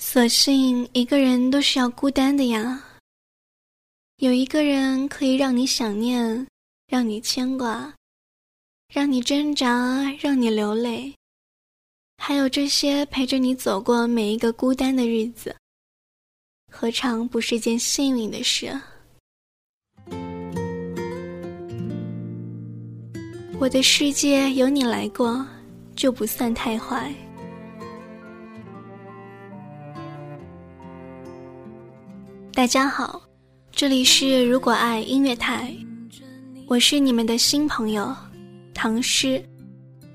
所幸一个人都是要孤单的呀。有一个人可以让你想念，让你牵挂，让你挣扎，让你流泪，还有这些陪着你走过每一个孤单的日子，何尝不是件幸运的事？我的世界有你来过，就不算太坏。大家好，这里是如果爱音乐台，我是你们的新朋友唐诗。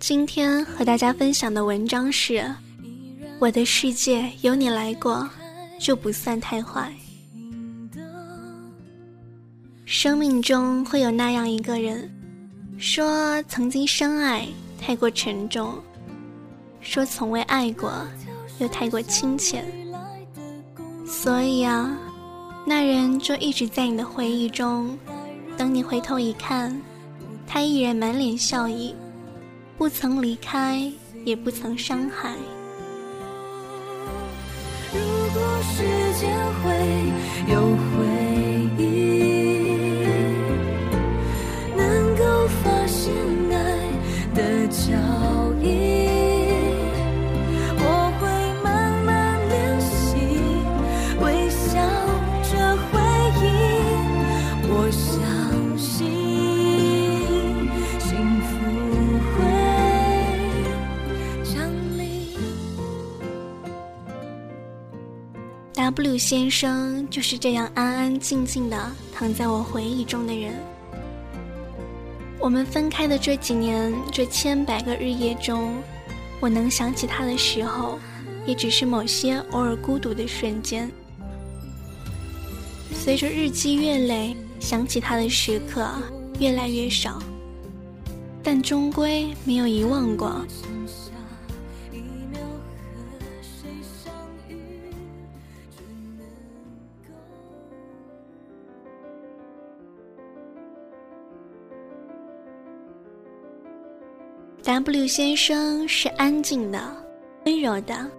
今天和大家分享的文章是《我的世界有你来过，就不算太坏》。生命中会有那样一个人，说曾经深爱太过沉重，说从未爱过又太过亲切，所以啊。那人就一直在你的回忆中，等你回头一看，他依然满脸笑意，不曾离开，也不曾伤害。如果时间会有回忆，能够发现爱的脚 W 先生就是这样安安静静的躺在我回忆中的人。我们分开的这几年，这千百个日夜中，我能想起他的时候，也只是某些偶尔孤独的瞬间。随着日积月累，想起他的时刻越来越少，但终归没有遗忘过。W 先生是安静的、温柔的，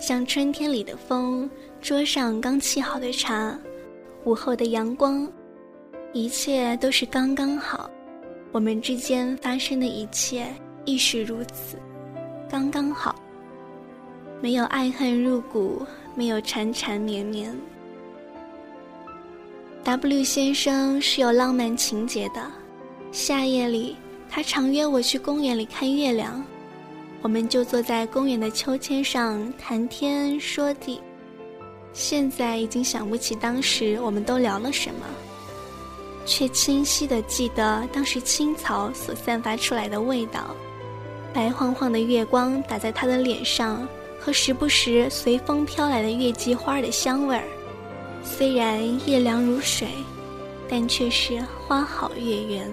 像春天里的风。桌上刚沏好的茶，午后的阳光，一切都是刚刚好。我们之间发生的一切亦是如此，刚刚好。没有爱恨入骨，没有缠缠绵绵。W 先生是有浪漫情节的，夏夜里。他常约我去公园里看月亮，我们就坐在公园的秋千上谈天说地。现在已经想不起当时我们都聊了什么，却清晰的记得当时青草所散发出来的味道，白晃晃的月光打在他的脸上，和时不时随风飘来的月季花的香味儿。虽然夜凉如水，但却是花好月圆。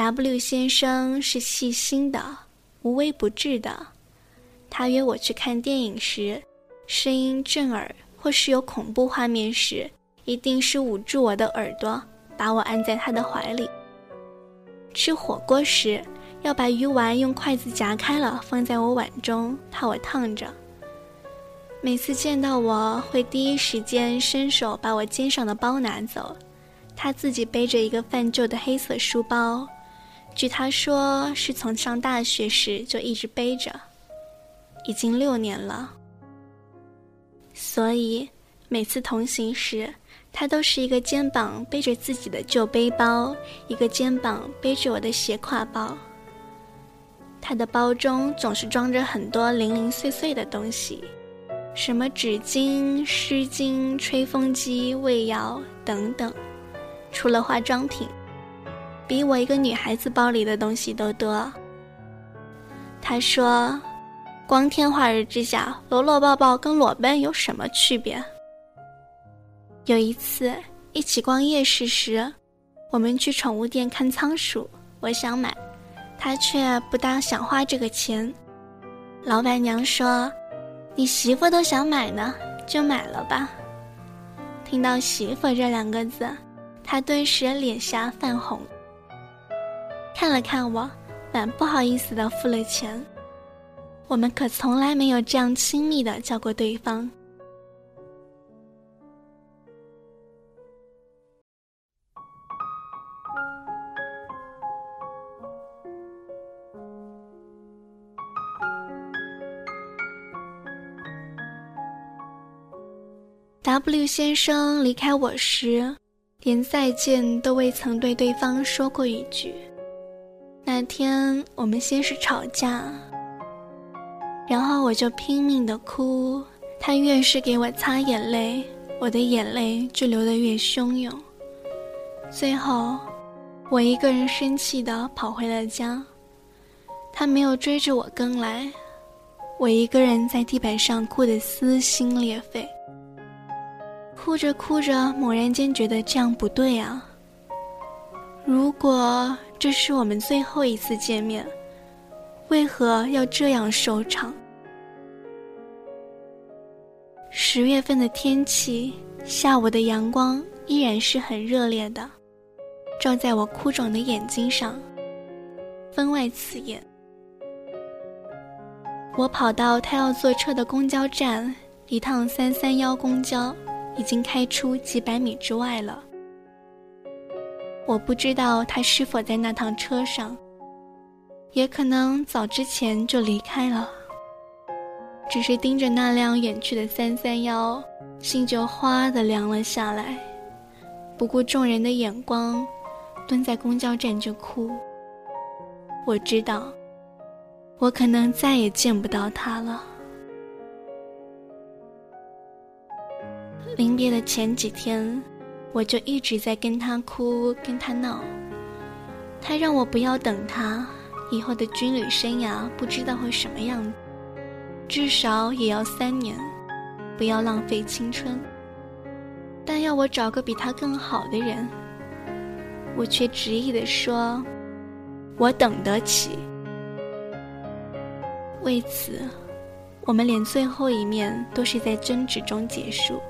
W 先生是细心的，无微不至的。他约我去看电影时，声音震耳，或是有恐怖画面时，一定是捂住我的耳朵，把我按在他的怀里。吃火锅时，要把鱼丸用筷子夹开了放在我碗中，怕我烫着。每次见到我会第一时间伸手把我肩上的包拿走，他自己背着一个泛旧的黑色书包。据他说，是从上大学时就一直背着，已经六年了。所以每次同行时，他都是一个肩膀背着自己的旧背包，一个肩膀背着我的斜挎包。他的包中总是装着很多零零碎碎的东西，什么纸巾、湿巾、吹风机、胃药等等，除了化妆品。比我一个女孩子包里的东西都多。他说：“光天化日之下，搂搂抱抱跟裸奔有什么区别？”有一次一起逛夜市时，我们去宠物店看仓鼠，我想买，他却不大想花这个钱。老板娘说：“你媳妇都想买呢，就买了吧。”听到“媳妇”这两个字，他顿时脸颊泛红，看了看我，蛮不好意思的付了钱。我们可从来没有这样亲密的叫过对方。W 先生离开我时，连再见都未曾对对方说过一句。那天我们先是吵架，然后我就拼命的哭，他越是给我擦眼泪，我的眼泪就流得越汹涌。最后，我一个人生气的跑回了家，他没有追着我跟来，我一个人在地板上哭得撕心裂肺。哭着哭着，猛然间觉得这样不对啊！如果这是我们最后一次见面，为何要这样收场？十月份的天气，下午的阳光依然是很热烈的，照在我哭肿的眼睛上，分外刺眼。我跑到他要坐车的公交站，一趟三三幺公交。已经开出几百米之外了。我不知道他是否在那趟车上，也可能早之前就离开了。只是盯着那辆远去的三三幺，心就哗的凉了下来，不顾众人的眼光，蹲在公交站就哭。我知道，我可能再也见不到他了。临别的前几天，我就一直在跟他哭，跟他闹。他让我不要等他，以后的军旅生涯不知道会什么样，至少也要三年，不要浪费青春。但要我找个比他更好的人，我却执意地说，我等得起。为此，我们连最后一面都是在争执中结束。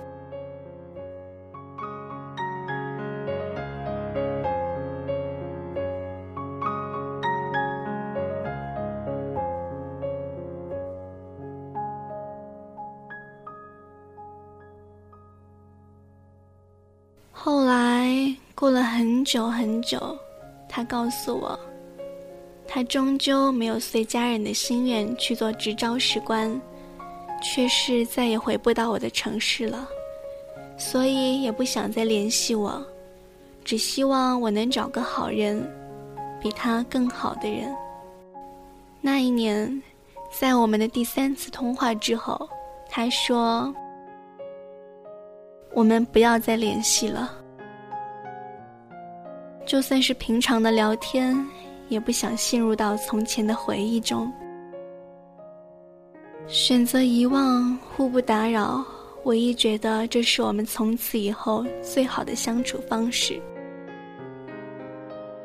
后来过了很久很久，他告诉我，他终究没有随家人的心愿去做执招使官，却是再也回不到我的城市了，所以也不想再联系我，只希望我能找个好人，比他更好的人。那一年，在我们的第三次通话之后，他说。我们不要再联系了，就算是平常的聊天，也不想陷入到从前的回忆中。选择遗忘，互不打扰，唯一觉得这是我们从此以后最好的相处方式。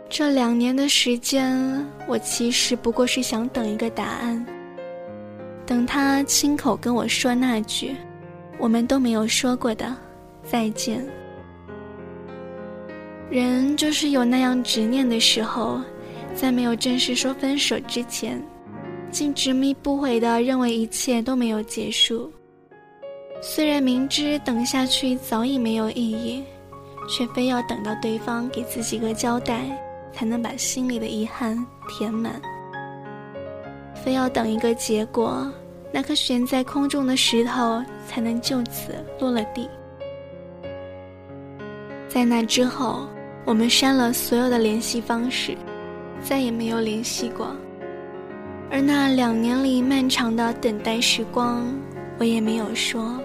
这两年的时间，我其实不过是想等一个答案，等他亲口跟我说那句我们都没有说过的。再见。人就是有那样执念的时候，在没有正式说分手之前，竟执迷不悔的认为一切都没有结束。虽然明知等下去早已没有意义，却非要等到对方给自己个交代，才能把心里的遗憾填满。非要等一个结果，那颗悬在空中的石头才能就此落了地。在那之后，我们删了所有的联系方式，再也没有联系过。而那两年里漫长的等待时光，我也没有说。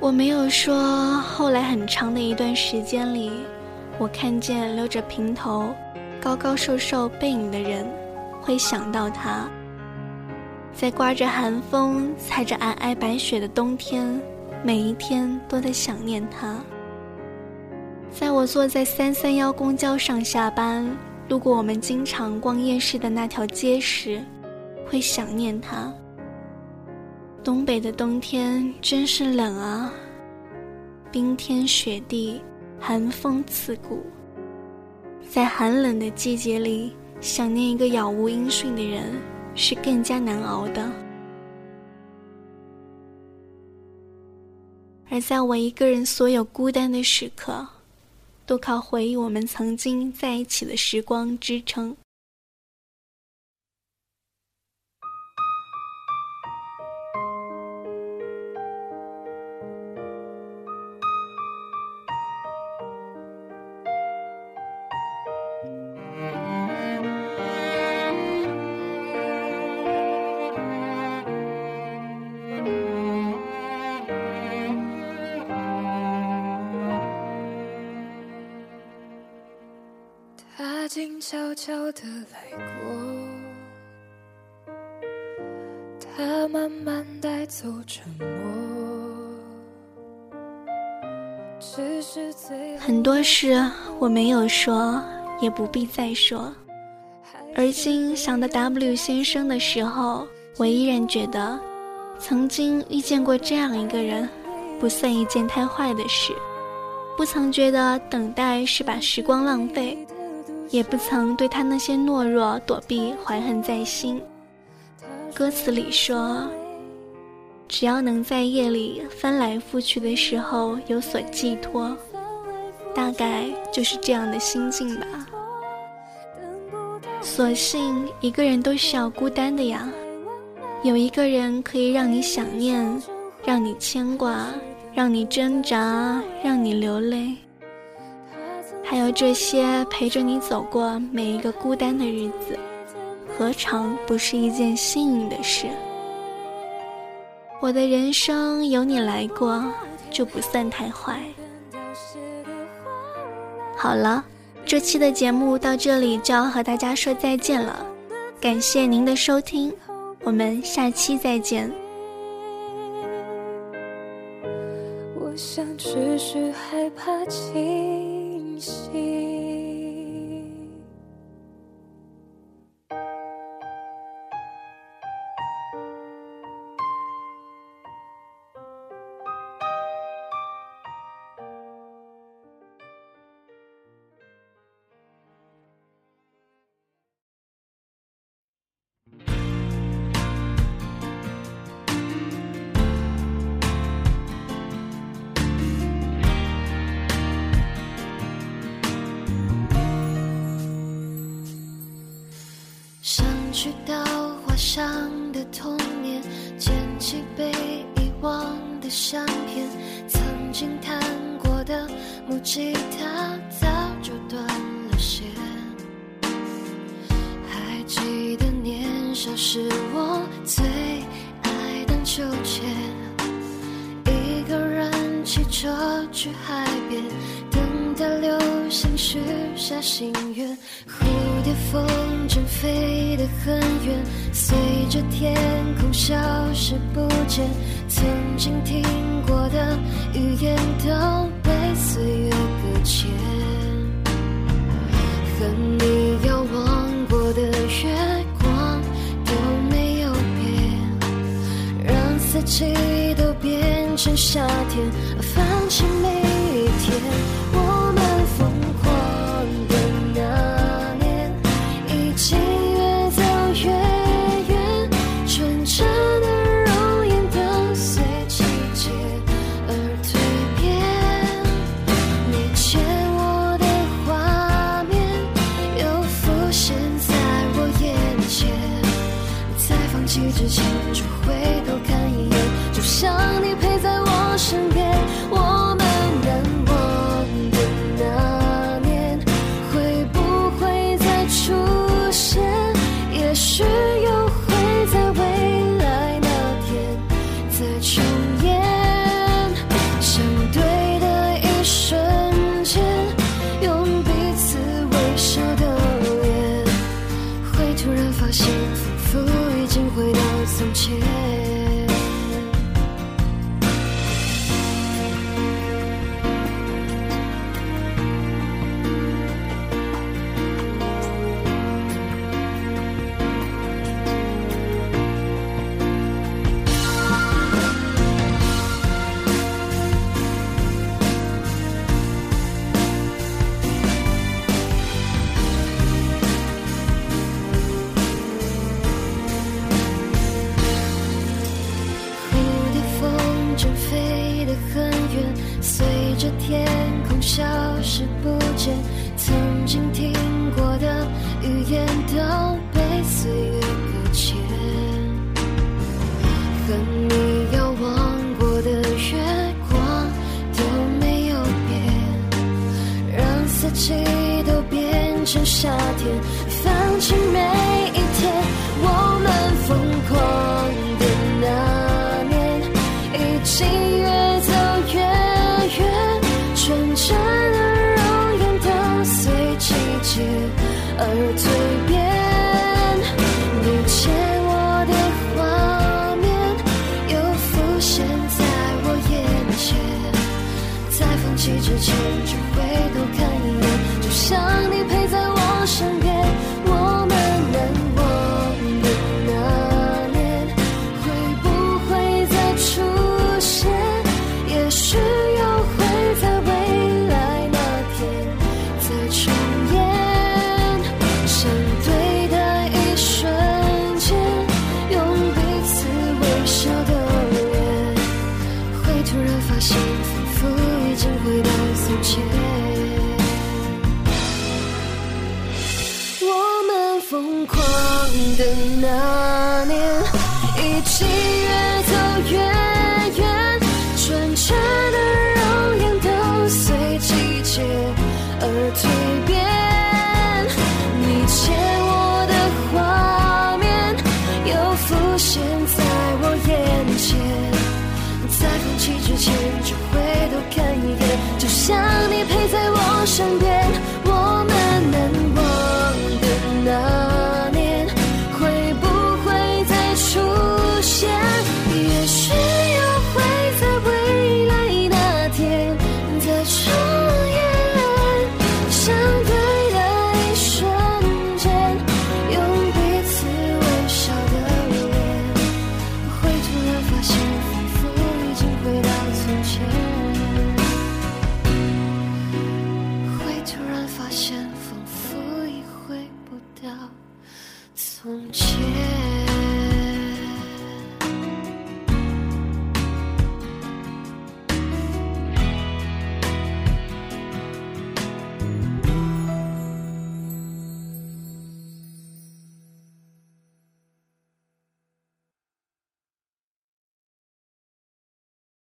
我没有说，后来很长的一段时间里，我看见留着平头、高高瘦瘦背影的人，会想到他。在刮着寒风、踩着皑皑白雪的冬天。每一天都在想念他。在我坐在三三幺公交上下班，路过我们经常逛夜市的那条街时，会想念他。东北的冬天真是冷啊，冰天雪地，寒风刺骨。在寒冷的季节里，想念一个杳无音讯的人，是更加难熬的。而在我一个人所有孤单的时刻。都靠回忆我们曾经在一起的时光支撑。悄悄的来过，他慢慢带走沉默。只是最很多事我没有说，也不必再说。而今想到 W 先生的时候，我依然觉得，曾经遇见过这样一个人，不算一件太坏的事。不曾觉得等待是把时光浪费。也不曾对他那些懦弱躲避怀恨在心。歌词里说：“只要能在夜里翻来覆去的时候有所寄托，大概就是这样的心境吧。”所幸一个人都是要孤单的呀，有一个人可以让你想念，让你牵挂，让你挣扎，让你流泪。还有这些陪着你走过每一个孤单的日子，何尝不是一件幸运的事？我的人生有你来过，就不算太坏。好了，这期的节目到这里就要和大家说再见了，感谢您的收听，我们下期再见。我想只是害怕心。去到花香的童年，捡起被遗忘的相片，曾经弹过的木吉他早就断了线。还记得年少时我最爱荡秋千，一个人骑车去海边，等待流星许下心愿，蝴蝶风筝飞得很远，随着天空消失不见。曾经听过的语言都被岁月搁浅，和你遥望过的月光都没有变，让四季都变成夏天，放弃每一天。很远，随着天空消失不见。曾经听过的语言都被岁月搁浅，和你遥望过的月光都没有变，让四季都变成夏天，放弃每一天，我们疯而蜕变。你牵我的画面又浮现在我眼前，在放弃之前，就回头看一眼，就像